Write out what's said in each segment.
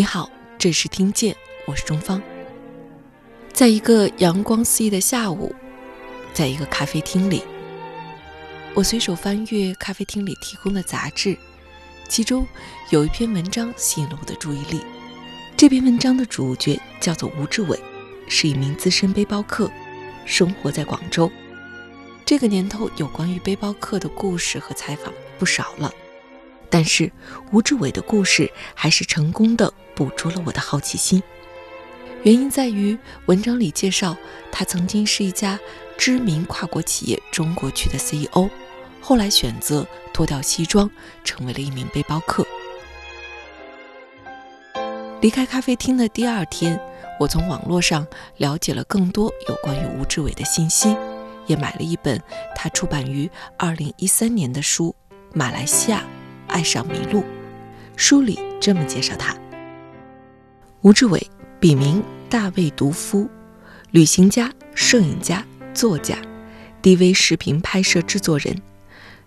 你好，这是听见，我是钟芳。在一个阳光肆意的下午，在一个咖啡厅里，我随手翻阅咖啡厅里提供的杂志，其中有一篇文章吸引了我的注意力。这篇文章的主角叫做吴志伟，是一名资深背包客，生活在广州。这个年头，有关于背包客的故事和采访不少了。但是吴志伟的故事还是成功的捕捉了我的好奇心，原因在于文章里介绍他曾经是一家知名跨国企业中国区的 CEO，后来选择脱掉西装，成为了一名背包客。离开咖啡厅的第二天，我从网络上了解了更多有关于吴志伟的信息，也买了一本他出版于二零一三年的书《马来西亚》。爱上麋鹿，书里这么介绍他：吴志伟，笔名大卫独夫，旅行家、摄影家、作家，DV 视频拍摄制作人，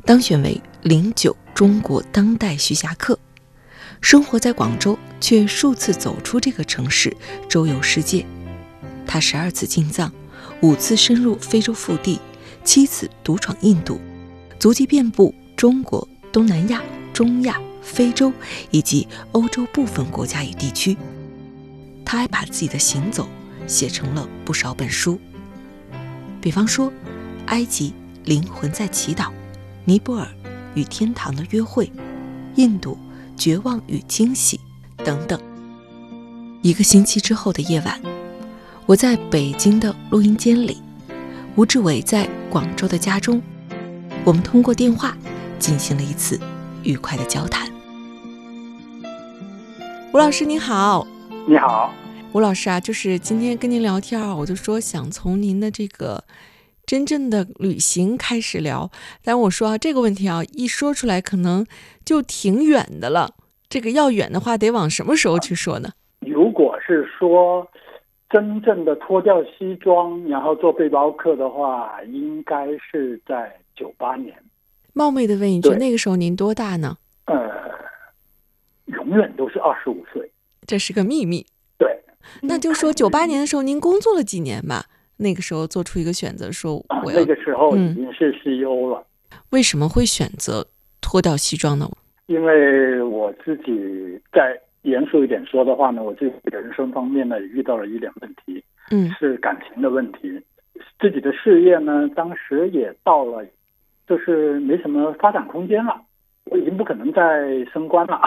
当选为零九中国当代徐霞客，生活在广州，却数次走出这个城市，周游世界。他十二次进藏，五次深入非洲腹地，七次独闯印度，足迹遍布中国、东南亚。中亚、非洲以及欧洲部分国家与地区，他还把自己的行走写成了不少本书，比方说《埃及灵魂在祈祷》《尼泊尔与天堂的约会》《印度绝望与惊喜》等等。一个星期之后的夜晚，我在北京的录音间里，吴志伟在广州的家中，我们通过电话进行了一次。愉快的交谈。吴老师你好，你好，吴老师啊，就是今天跟您聊天啊，我就说想从您的这个真正的旅行开始聊。但我说啊，这个问题啊，一说出来可能就挺远的了。这个要远的话，得往什么时候去说呢？如果是说真正的脱掉西装，然后做背包客的话，应该是在九八年。冒昧的问一句，那个时候您多大呢？呃，永远都是二十五岁，这是个秘密。对，那就说九八年的时候您工作了几年吧？那个时候做出一个选择，说我要那个时候已经是 CEO 了。为什么会选择脱掉西装呢？因为我自己在严肃一点说的话呢，我自己人生方面呢也遇到了一点问题，嗯，是感情的问题。自己的事业呢，当时也到了。就是没什么发展空间了，我已经不可能再升官了，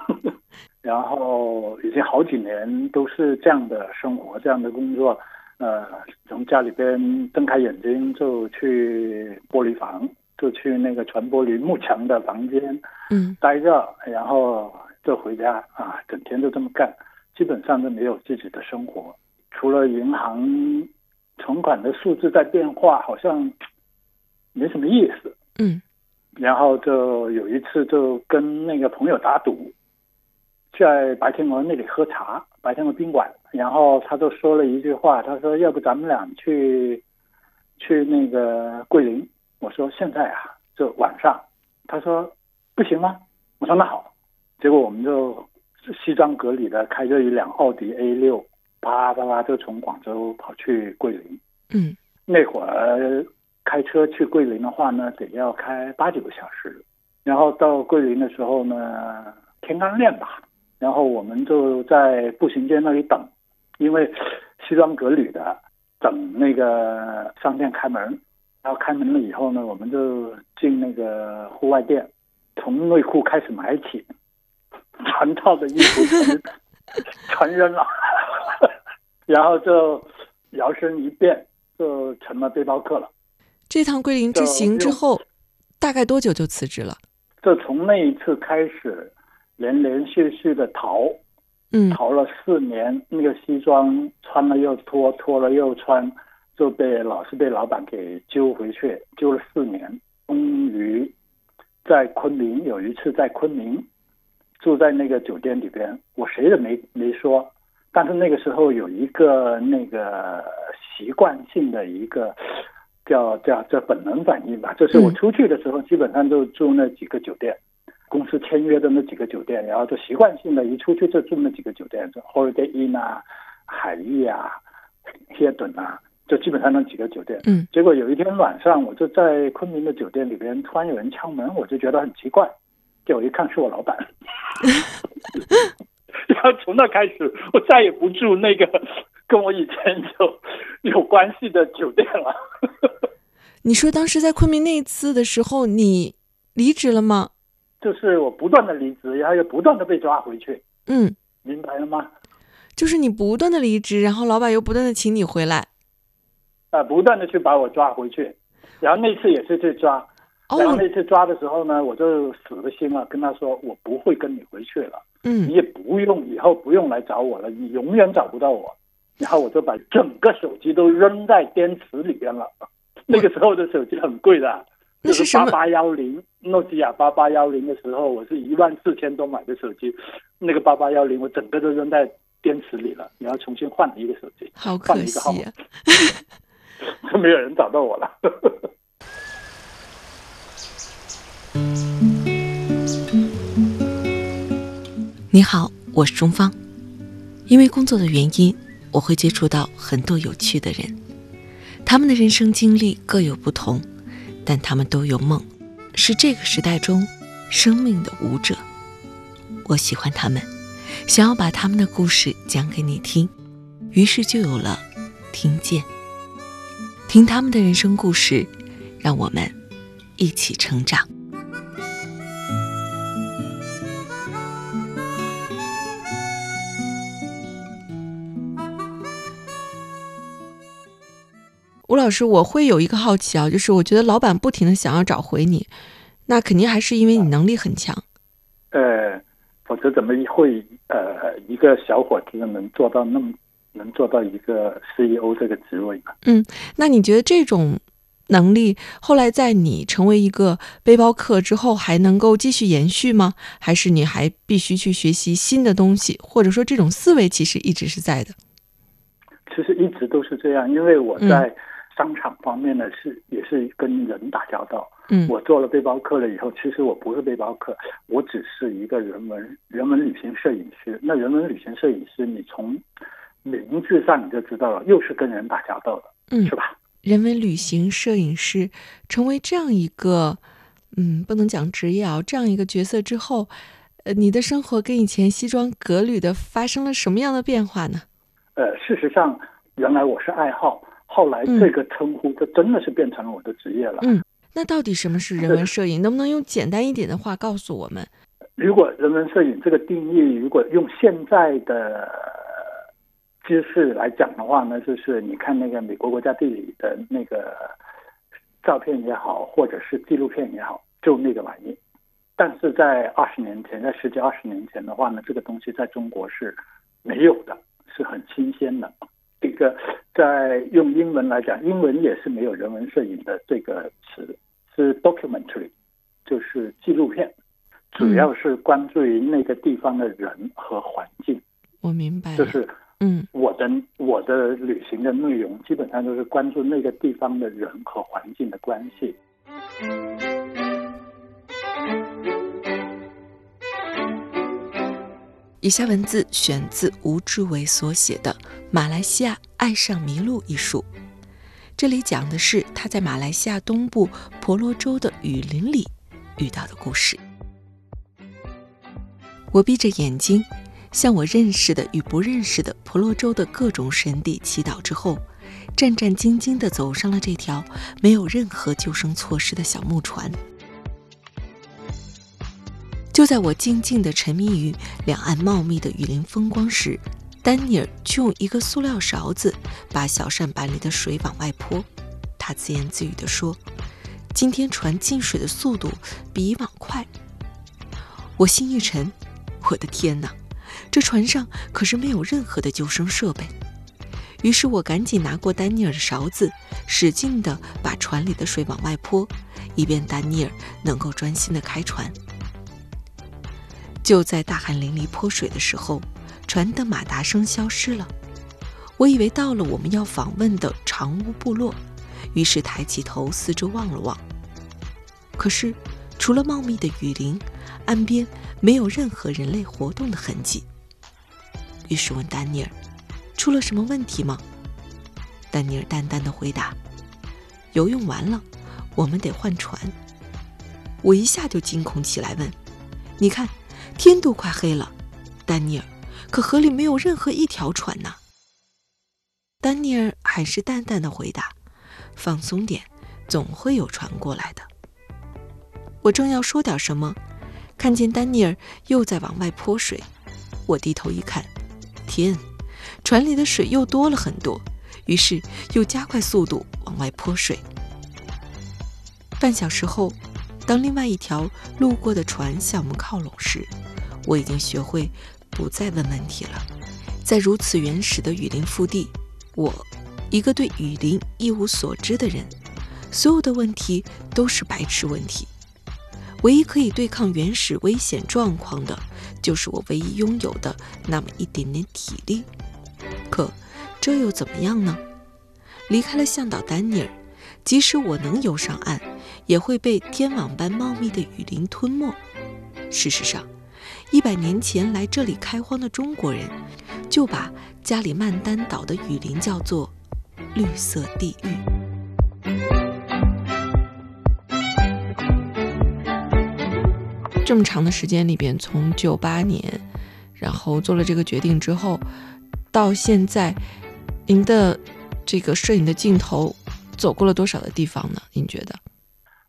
然后已经好几年都是这样的生活，这样的工作，呃，从家里边睁开眼睛就去玻璃房，就去那个全玻璃幕墙的房间，嗯，待着，然后就回家啊，整天就这么干，基本上都没有自己的生活，除了银行存款的数字在变化，好像。没什么意思，嗯，然后就有一次就跟那个朋友打赌，在白天鹅那里喝茶，白天鹅宾馆，然后他就说了一句话，他说要不咱们俩去去那个桂林，我说现在啊就晚上，他说不行吗？我说那好，结果我们就西装革履的开着一辆奥迪 A 六，啪啪啪就从广州跑去桂林，嗯，那会儿。开车去桂林的话呢，得要开八九个小时，然后到桂林的时候呢，天刚亮吧，然后我们就在步行街那里等，因为西装革履的等那个商店开门，然后开门了以后呢，我们就进那个户外店，从内裤开始买起，全套的衣服全全扔了，然后就摇身一变就成了背包客了。这趟桂林之行之后，大概多久就辞职了？就从那一次开始，连连续续的逃，嗯逃了四年，那个西装穿了又脱，脱了又穿，就被老是被老板给揪回去，揪了四年，终于在昆明有一次在昆明住在那个酒店里边，我谁也没没说，但是那个时候有一个那个习惯性的一个叫叫叫本能反应吧，就是我嗯出去的时候基本上就住那几个酒店。公司签约的那几个酒店，然后就习惯性的一出去就住那几个酒店，就 Holiday Inn 啊、海逸啊、希顿啊，就基本上那几个酒店。嗯结果有一天晚上，我就在昆明的酒店里边，突然有人敲门，我就觉得很奇怪，结果一看是我老板。然后从那开始，我再也不住那个跟我以前有有关系的酒店了。你说当时在昆明那一次的时候，你离职了吗？就是我不断的离职，然后又不断的被抓回去，嗯，明白了吗？就是你不断的离职，然后老板又不断的请你回来。啊，不断的去把我抓回去，然后那次也是去抓，然后哦，那次抓的时候呢，我就死了心了，跟他说我不会跟你回去了，嗯你嗯也不用以后不用来找我了，你永远找不到我。然后我就把整个手机都扔在电池里边了。那个时候的手机很贵的，就是那什么？八八幺零，诺基亚八八幺零的时候，我是一万四千多买的手机，那个八八幺零我整个都扔在电池里了，然后重新换了一个手机，好可惜啊！就 没有人找到我了。你好，我是钟芳。因为工作的原因，我会接触到很多有趣的人，他们的人生经历各有不同，但他们都有梦，是这个时代中生命的舞者。我喜欢他们，想要把他们的故事讲给你听，于是就有了听见。听他们的人生故事，让我们一起成长。吴老师，我会有一个好奇啊，就是我觉得老板不停的想要找回你，那肯定还是因为你能力很强。呃，否则怎么会呃一个小伙子能做到那么能做到一个 CEO 这个职位呢？嗯那你觉得这种能力后来在你成为一个背包客之后还能够继续延续吗？还是你还必须去学习新的东西，或者说这种思维其实一直是在的？其实一直都是这样，因为我在商场方面呢是也是跟人打交道。嗯我做了背包客了以后，其实我不是背包客，我只是一个人文人文旅行摄影师。那人文旅行摄影师，你从名字上你就知道了，又是跟人打交道的，嗯是吧？人文旅行摄影师成为这样一个，嗯，不能讲职业啊，这样一个角色之后，呃，你的生活跟以前西装革履的发生了什么样的变化呢？呃，事实上，原来我是爱好，后来嗯这个称呼就真的是变成了我的职业了。嗯那到底什么是人文摄影？能不能用简单一点的话告诉我们？如果人文摄影这个定义，如果用现在的知识来讲的话呢，就是你看那个美国国家地理的那个照片也好，或者是纪录片也好，就那个玩意。但是在二十年前，在十几二十年前的话呢，这个东西在中国是没有的，是很新鲜的。这个在用英文来讲，英文也是没有人文摄影的这个词，是 documentary，就是纪录片。主要是关注于那个地方的人和环境，我明白，就是嗯我的我的旅行的内容基本上都是关注那个地方的人和环境的关系。以下文字选自吴志伟所写的《马来西亚爱上麋鹿》一书，这里讲的是他在马来西亚东部婆罗洲的雨林里遇到的故事。我闭着眼睛，向我认识的与不认识的婆罗洲的各种神地祈祷之后，战战兢兢地走上了这条没有任何救生措施的小木船。就在我静静地沉迷于两岸茂密的雨林风光时，丹尼尔却用一个塑料勺子把小扇板里的水往外泼。他自言自语地说：“今天船进水的速度比以往快，我心一沉，我的天哪，这船上可是没有任何的救生设备。于是我赶紧拿过丹尼尔的勺子，使劲地把船里的水往外泼，以便丹尼尔能够专心地开船。就在大汗淋漓泼水的时候，船的马达声消失了。我以为到了我们要访问的长屋部落，于是抬起头四周望了望。可是，除了茂密的雨林，岸边没有任何人类活动的痕迹。于是问丹尼尔。出了什么问题吗？丹尼尔淡淡的回答：“游泳完了，我们得换船。”我一下就惊恐起来，问：“你看，天都快黑了，丹尼尔，可河里没有任何一条船呢？”丹尼尔还是淡淡的回答：“放松点，总会有船过来的。”我正要说点什么，看见丹尼尔又在往外泼水，我低头一看，天！船里的水又多了很多，于是又加快速度往外泼水。半小时后，当另外一条路过的船向我们靠拢时，我已经学会不再问问题了。在如此原始的雨林腹地，我，一个对雨林一无所知的人，所有的问题都是白痴问题。唯一可以对抗原始危险状况的，就是我唯一拥有的那么一点点体力。可，这又怎么样呢？离开了向导丹尼尔，即使我能游上岸，也会被天网般茂密的雨林吞没。事实上，一百年前来这里开荒的中国人，就把加里曼丹岛的雨林叫做“绿色地狱”。这么长的时间里边，从九八年，然后做了这个决定之后。到现在，您的这个摄影的镜头走过了多少的地方呢？您觉得？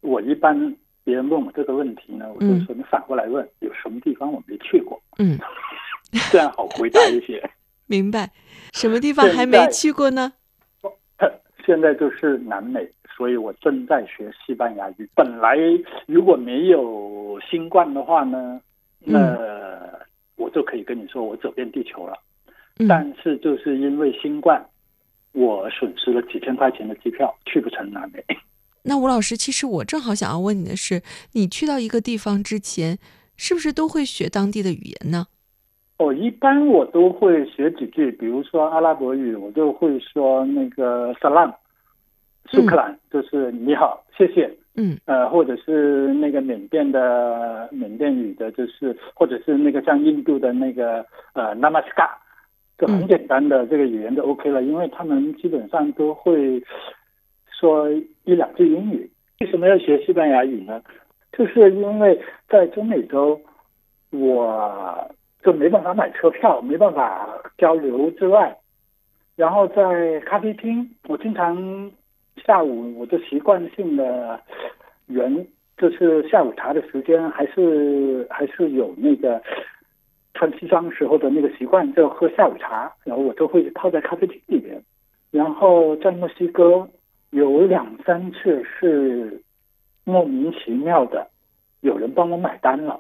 我一般别人问我这个问题呢，我就说你反过来问，有什么地方我没去过？嗯，这样好回答一些。明白，什么地方还没去过呢？现在就是南美，所以我正在学西班牙语。本来如果没有新冠的话呢，那我就可以跟你说，我走遍地球了。但是就是因为新冠，我损失了几千块钱的机票，去不成南美。那吴老师，其实我正好想要问你的是，你去到一个地方之前，是不是都会学当地的语言呢？哦，一般我都会学几句，比如说阿拉伯语，我就会说那个 salam，苏克兰就是你好，谢谢。嗯。呃，或者是那个缅甸的缅甸语的，就是或者是那个像印度的那个呃 namaskar。就很简单的这个语言就 OK 了，因为他们基本上都会说一两句英语。为什么要学西班牙语呢？就是因为在中美洲，我就没办法买车票，没办法交流之外，然后在咖啡厅，我经常下午我就习惯性的人就是下午茶的时间，还是还是有那个。穿西装时候的那个习惯，就喝下午茶，然后我就会泡在咖啡厅里面。然后在墨西哥有两三次是莫名其妙的有人帮我买单了，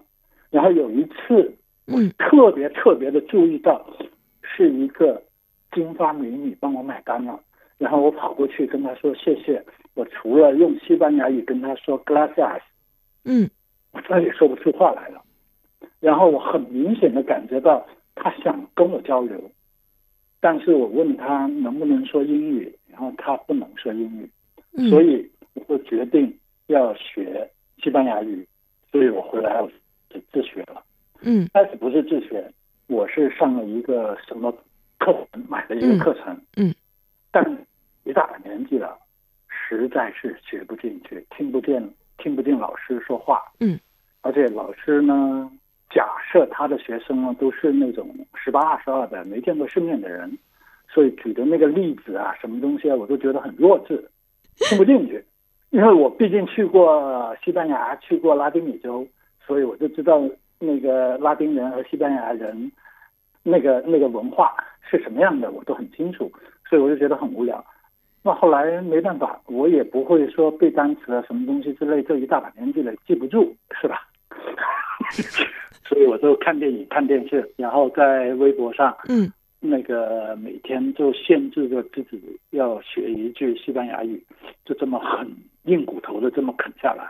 然后有一次我特别特别的注意到是一个金发美女帮我买单了，然后我跑过去跟她说谢谢。我除了用西班牙语跟她说 “gracias”，嗯，我再也说不出话来了。然后我很明显的感觉到她想跟我交流，但是我问他能不能说英语，然后他不能说英语，所以我就决定要学西班牙语，所以我回来我就自学了。嗯，开始不是自学，我是上了一个什么课程，买了一个课程。嗯，但一大把年纪了，实在是学不进去，听不见，听不见老师说话。嗯，而且老师呢。假设他的学生呢都是那种十八二十二的没见过世面的人，所以举的那个例子啊，什么东西啊，我都觉得很弱智，听不进去。因为我毕竟去过西班牙，去过拉丁美洲，所以我就知道那个拉丁人和西班牙人那个那个文化是什么样的，我都很清楚，所以我就觉得很无聊。那后来没办法，我也不会说背单词啊，什么东西之类，这一大把年纪了记不住，是吧？我就看电影、看电视，然后在微博上，嗯那个每天就限制着自己要学一句西班牙语，就这么很硬骨头的这么啃下来。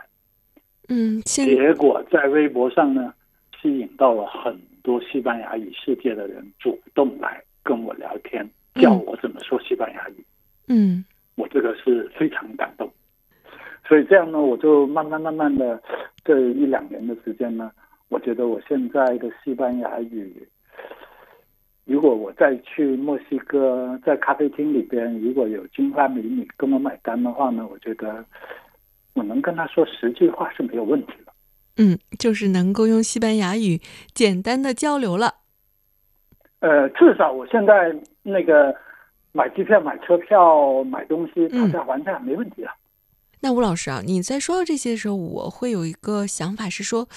嗯，结果在微博上呢，吸引到了很多西班牙语世界的人主动来跟我聊天，教我怎么说西班牙语。嗯我这个是非常感动。所以这样呢，我就慢慢慢慢的这一两年的时间呢，我觉得我现在的西班牙语，如果我再去墨西哥，在咖啡厅里边，如果有金发美女跟我买单的话呢，我觉得我能跟她说十句话是没有问题的。嗯，就是能够用西班牙语简单的交流了。呃，至少我现在那个买机票、买车票、买东西讨价还价没问题了。那吴老师啊，你在说到这些的时候，我会有一个想法是说，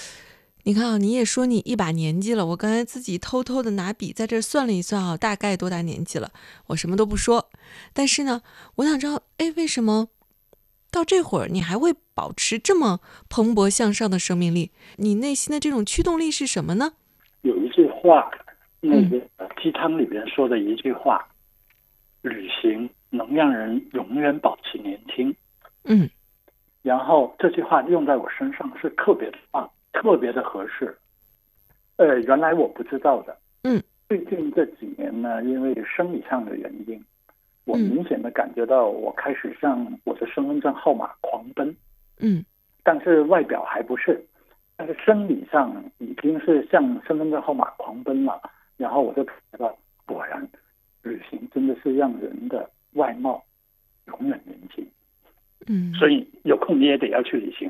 你看啊，你也说你一把年纪了，我刚才自己偷偷的拿笔在这儿算了一算啊，大概多大年纪了？我什么都不说，但是呢，我想知道，哎，为什么到这会儿你还会保持这么蓬勃向上的生命力？你内心的这种驱动力是什么呢？有一句话，那个鸡汤里边说的一句话，旅行能让人永远保持年轻。嗯然后这句话用在我身上是特别的棒，特别的合适。呃，原来我不知道的。嗯，最近这几年呢，因为生理上的原因，我嗯明显的感觉到我开始向我的身份证号码狂奔，嗯但是外表还不是，但是生理上已经是向身份证号码狂奔了。然后我就感觉到，果然，旅行真的是让人的外貌永远年轻。嗯，所以有空你也得要去旅行。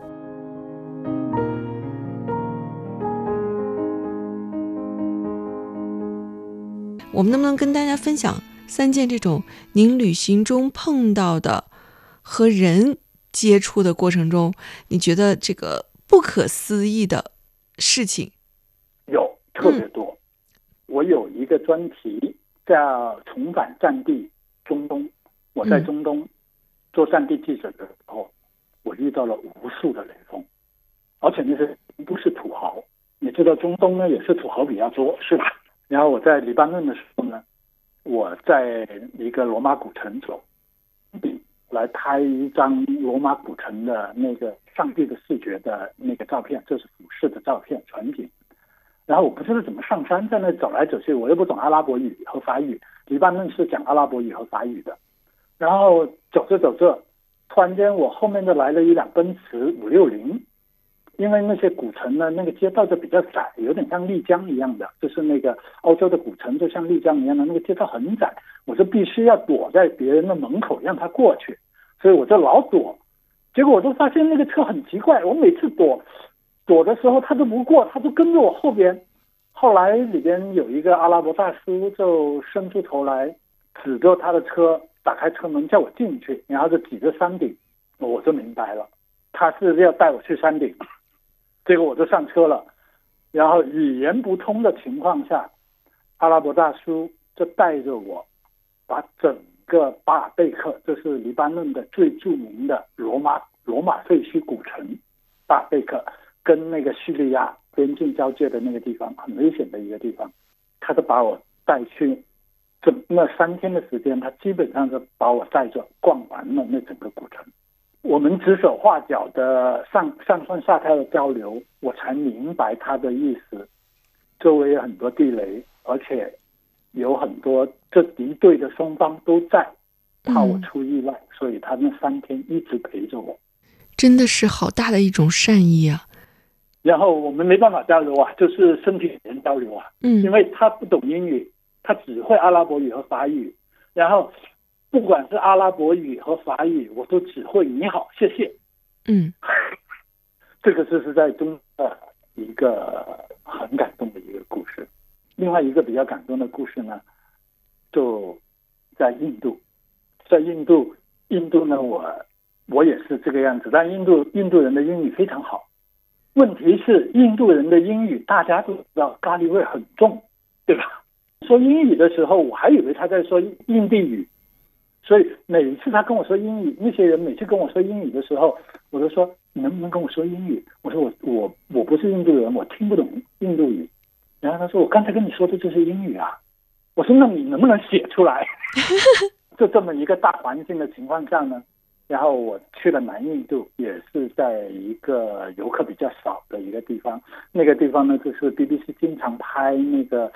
我们能不能跟大家分享三件这种您旅行中碰到的和人接触的过程中，你觉得这个不可思议的事情？有特别多。我有一个专题叫“重返战地中东”，我在中东做战地记者的时候，我遇到了无数的雷锋，而且那些不是土豪。你知道中东呢也是土豪比较多，是吧？然后我在黎巴嫩的时候呢，我在一个罗马古城走，来拍一张罗马古城的那个上帝的视觉的那个照片，这是俯视的照片全景。然后我不知道怎么上山，在那走来走去，我又不懂阿拉伯语和法语，黎巴嫩是讲阿拉伯语和法语的。然后走着走着，突然间我后面就来了一辆奔驰五六零，因为那些古城呢，那个街道就比较窄，有点像丽江一样的，就是那个欧洲的古城就像丽江一样的那个街道很窄，我就必须要躲在别人的门口让他过去，所以我就老躲。结果我就发现那个车很奇怪，我每次躲躲的时候他都不过，他就跟着我后边。后来里边有一个阿拉伯大叔就伸出头来，指着他的车，打开车门叫我进去，然后就指着山顶，我就明白了，他是要带我去山顶。结果我就上车了，然后语言不通的情况下，阿拉伯大叔就带着我，把整个巴尔贝克，这是黎巴嫩的最著名的罗马罗马废墟古城，巴尔贝克跟那个叙利亚边境交界的那个地方，很危险的一个地方，他就把我带去，整那三天的时间，他基本上是把我带着逛完了那整个古城。我们指手画脚的上上蹿下跳的交流，我才明白他的意思。周围有很多地雷，而且有很多这敌对的双方都在，怕我出意外，所以他那三天一直陪着我。真的是好大的一种善意啊！然后我们没办法交流啊，就是身体语言交流啊，嗯因为他不懂英语，他只会阿拉伯语和法语，然后不管是阿拉伯语和法语，我都只会你好，谢谢。嗯 这个就是在中的一个很感动的一个故事。另外一个比较感动的故事呢，就在印度，在印度，印度呢，我我也是这个样子。但印度印度人的英语非常好，问题是印度人的英语大家都知道咖喱味很重，对吧？说英语的时候，我还以为他在说印地语，所以每次他跟我说英语，那些人每次跟我说英语的时候，我都说你能不能跟我说英语？我说我我我不是印度人，我听不懂印度语。然后他说我刚才跟你说的就是英语啊。我说那你能不能写出来？就这么一个大环境的情况下呢，然后我去了南印度，也是在一个游客比较少的一个地方。那个地方呢，就是 BBC 经常拍那个。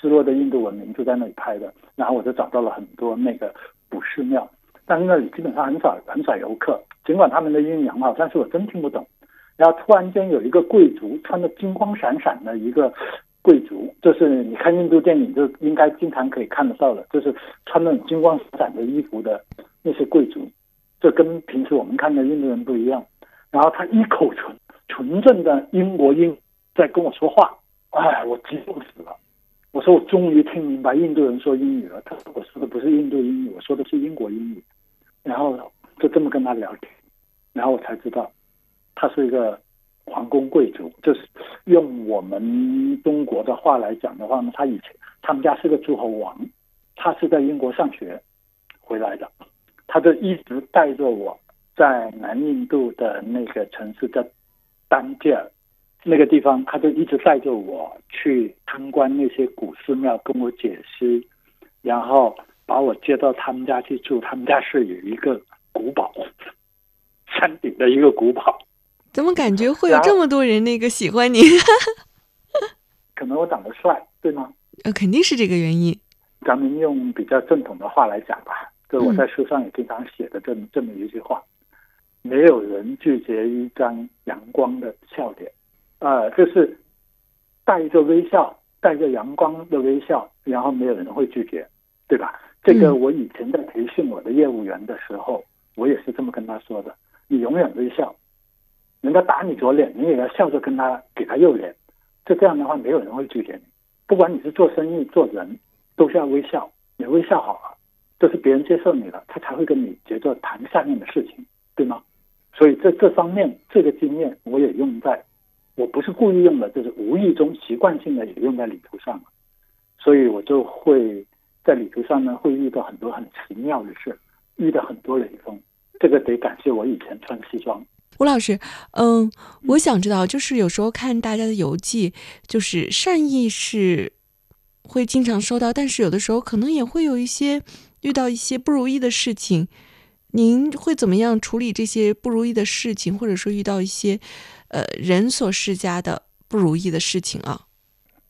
失落的印度文明就在那里拍的，然后我就找到了很多那个古寺庙，但是那里基本上很少很少游客，尽管他们的英语很好，但是我真听不懂。然后突然间有一个贵族穿的金光闪闪的一个贵族，就是你看印度电影就应该经常可以看得到的，就是穿那种金光闪闪的衣服的那些贵族，这跟平时我们看的印度人不一样。然后他一口纯纯正的英国音在跟我说话，哎，我激动死了。我说我终于听明白印度人说英语了。他说我说的不是印度英语，我说的是英国英语。然后就这么跟他聊天，然后我才知道他是一个皇宫贵族，就是用我们中国的话来讲的话呢，他以前他们家是个诸侯王，他是在英国上学回来的，他就一直带着我在南印度的那个城市叫丹吉尔。那个地方，他就一直带着我去参观那些古寺庙，跟我解释，然后把我接到他们家去住。他们家是有一个古堡，山顶的一个古堡。怎么感觉会有这么多人那个喜欢你？可能我长得帅，对吗？呃，肯定是这个原因。咱们用比较正统的话来讲吧，就我在书上也经常写的这么这么一句话：没有人拒绝一张阳光的笑脸。呃，就是带着微笑，带着阳光的微笑，然后没有人会拒绝，对吧？这个我以前在培训我的业务员的时候，我也是这么跟他说的：你永远微笑，人家打你左脸，你也要笑着跟他给他右脸，就这样的话，没有人会拒绝你。不管你是做生意做人，都是要微笑。你微笑好了，就是别人接受你了，他才会跟你接着谈下面的事情，对吗？所以这这方面这个经验我也用在。我不是故意用的，就是无意中习惯性的也用在旅途上了所以我就会在旅途上呢，会遇到很多很奇妙的事，遇到很多雷锋，这个得感谢我以前穿西装。吴老师，嗯，我想知道，就是有时候看大家的游记，就是善意是会经常收到，但是有的时候可能也会有一些遇到一些不如意的事情，您会怎么样处理这些不如意的事情，或者说遇到一些？呃，人所施加的不如意的事情啊。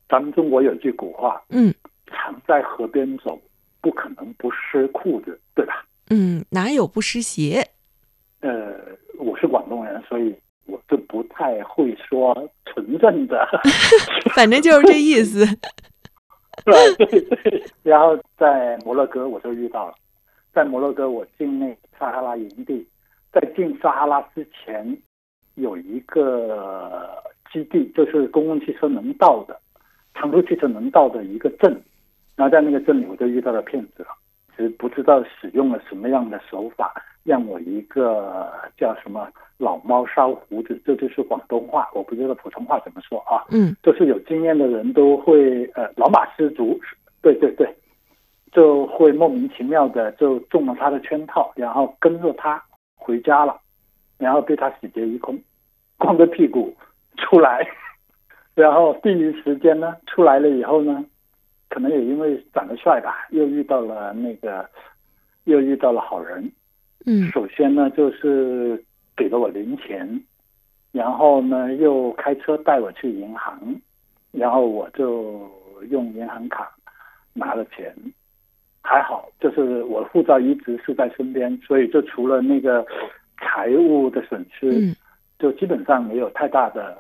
咱们中国有句古话，嗯，常在河边走，不可能不湿裤子，对吧？嗯，哪有不湿鞋？呃，我是广东人，所以我就不太会说纯正的 反正就是这意思。对对对。然后在摩洛哥我就遇到了，在摩洛哥我进那撒哈拉营地，在进撒哈拉之前。有一个基地，就是公共汽车能到的、长途汽车能到的一个镇，然后在那个镇里，我就遇到了骗子了。其实不知道使用了什么样的手法，让我一个叫什么“老猫烧胡子”，这就是广东话，我不知道普通话怎么说啊。嗯，就是有经验的人都会，呃，老马失足，对对对，就会莫名其妙的就中了他的圈套，然后跟着他回家了。然后被他洗劫一空，光着屁股出来，然后第一时间呢出来了以后呢，可能也因为长得帅吧，又遇到了那个，又遇到了好人。嗯，首先呢就是给了我零钱，然后呢又开车带我去银行，然后我就用银行卡拿了钱，还好就是我护照一直是在身边，所以就除了那个。财务的损失，就基本上没有太大的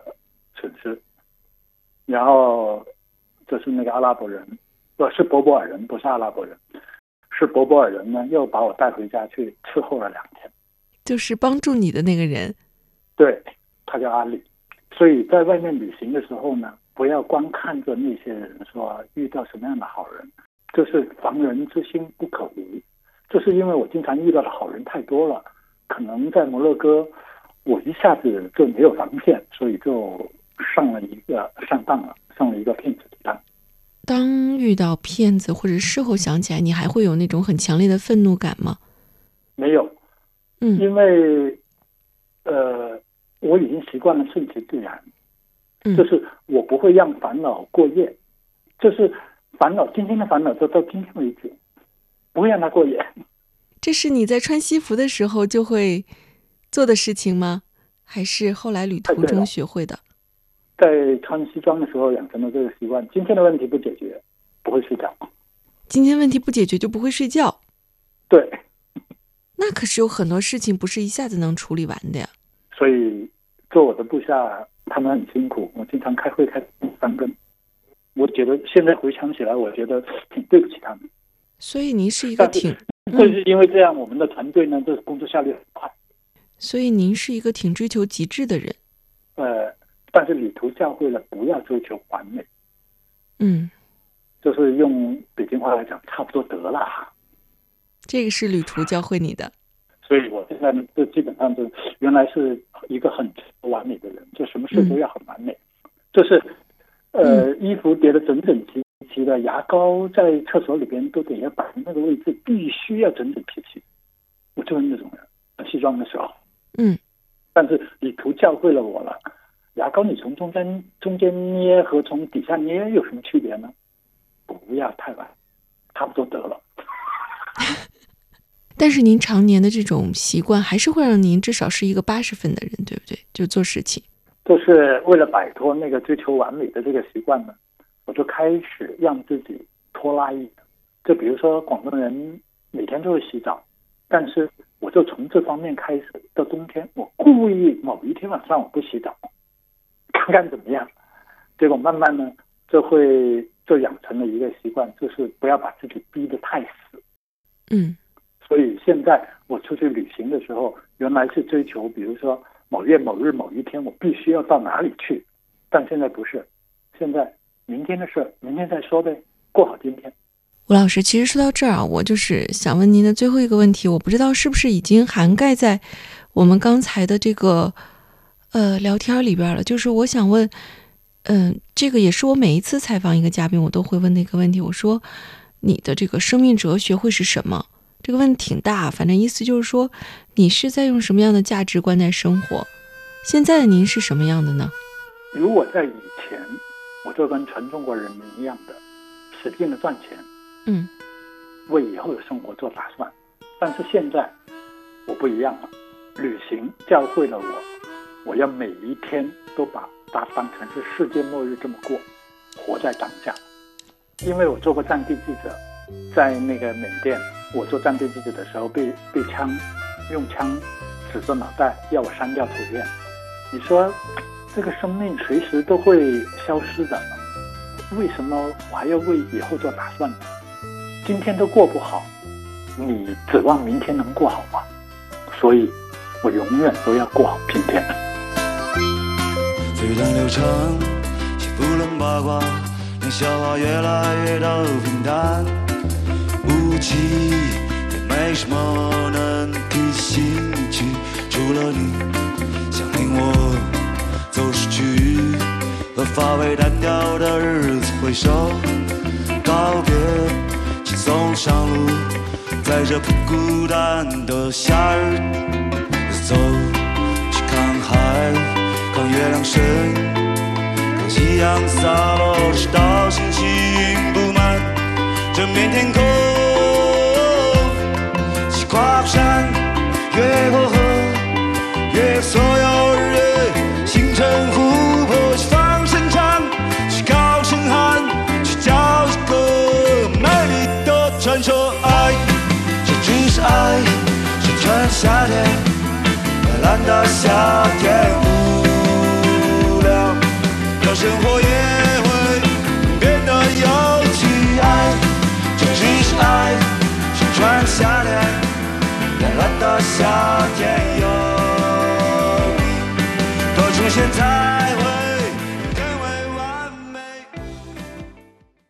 损失。然后就是那个阿拉伯人，不是博博尔人，不是阿拉伯人，是博博尔人呢，又把我带回家去伺候了两天。就是帮助你的那个人，对，他叫阿里。所以在外面旅行的时候呢，不要光看着那些人说遇到什么样的好人，就是防人之心不可无。就是因为我经常遇到的好人太多了，可能在摩洛哥，我一下子就没有防线，所以就上了一个上当了，上了一个骗子的当。当遇到骗子或者事后想起来，你还会有那种很强烈的愤怒感吗？没有，嗯因为呃，我已经习惯了顺其自然，嗯就是我不会让烦恼过夜，就是烦恼今天的烦恼就到今天为止，不会让它过夜。这是你在穿西服的时候就会做的事情吗？还是后来旅途中学会的？在穿西装的时候养成了这个习惯，今天的问题不解决，不会睡觉。今天问题不解决就不会睡觉，对，那可是有很多事情不是一下子能处理完的呀。所以做我的部下，他们很辛苦，我经常开会开三更。我觉得现在回想起来，我觉得挺对不起他们。所以您是一个挺，正是因为这样，我们的团队呢，这工作效率很快。所以您是一个挺追求极致的人。呃，但是旅途教会了不要追求完美，嗯，就是用北京话来讲，差不多得了。这个是旅途教会你的。所以我现在呢，就基本上就原来是一个很完美的人，就什么事都要很完美，就是呃，衣服叠得整整齐牙膏在厕所里边都得要摆那个位置，必须要整整齐齐。我就是那种人，西装的时候。嗯，但是旅途教会了我了，牙膏你从中间中间捏和从底下捏有什么区别呢？不要太晚，差不多得了。但是您常年的这种习惯，还是会让您至少是一个八十分的人，对不对？就做事情。就是为了摆脱那个追求完美的这个习惯呢，我就开始让自己拖拉一点。就比如说广东人每天都会洗澡，但是我就从这方面开始，到冬天我故意某一天晚上我不洗澡，看看怎么样。结果慢慢呢，就会就养成了一个习惯，就是不要把自己逼得太死。嗯所以现在我出去旅行的时候，原来是追求，比如说某月某日某一天我必须要到哪里去，但现在不是，现在明天的事儿明天再说呗，过好今天。吴老师，其实说到这儿啊，我就是想问您的最后一个问题，我不知道是不是已经涵盖在我们刚才的这个呃聊天里边了。就是我想问，嗯、这个也是我每一次采访一个嘉宾，我都会问的一个问题。我说，你的这个生命哲学会是什么？这个问题挺大，反正意思就是说，你是在用什么样的价值观在生活？现在的您是什么样的呢？如果在以前，我就跟全中国人民一样的，使劲的赚钱，嗯为以后的生活做打算。但是现在我不一样了，旅行教会了我，我要每一天都把它当成是世界末日这么过，活在当下。因为我做过战地记者，在那个缅甸，我做战地记者的时候被被枪用枪指着脑袋要我删掉图片。你说这个生命随时都会消失的，为什么我还要为以后做打算呢？今天都过不好，你指望明天能过好吗？所以，我永远都要过好今天。飞弹流程，也不能八卦，让笑话越来越都平淡。无奇，也没什么能提兴趣，除了你想领我走失去，和乏味单调的日子挥手告别，轻松上路，在这不孤单的夏日走去看海。看月亮升，看夕阳洒落，直到星星布满这片天空。去跨山，越河，越过的夏天无聊的生活也会变得有趣爱这只是爱盛产的夏天蓝蓝的夏天。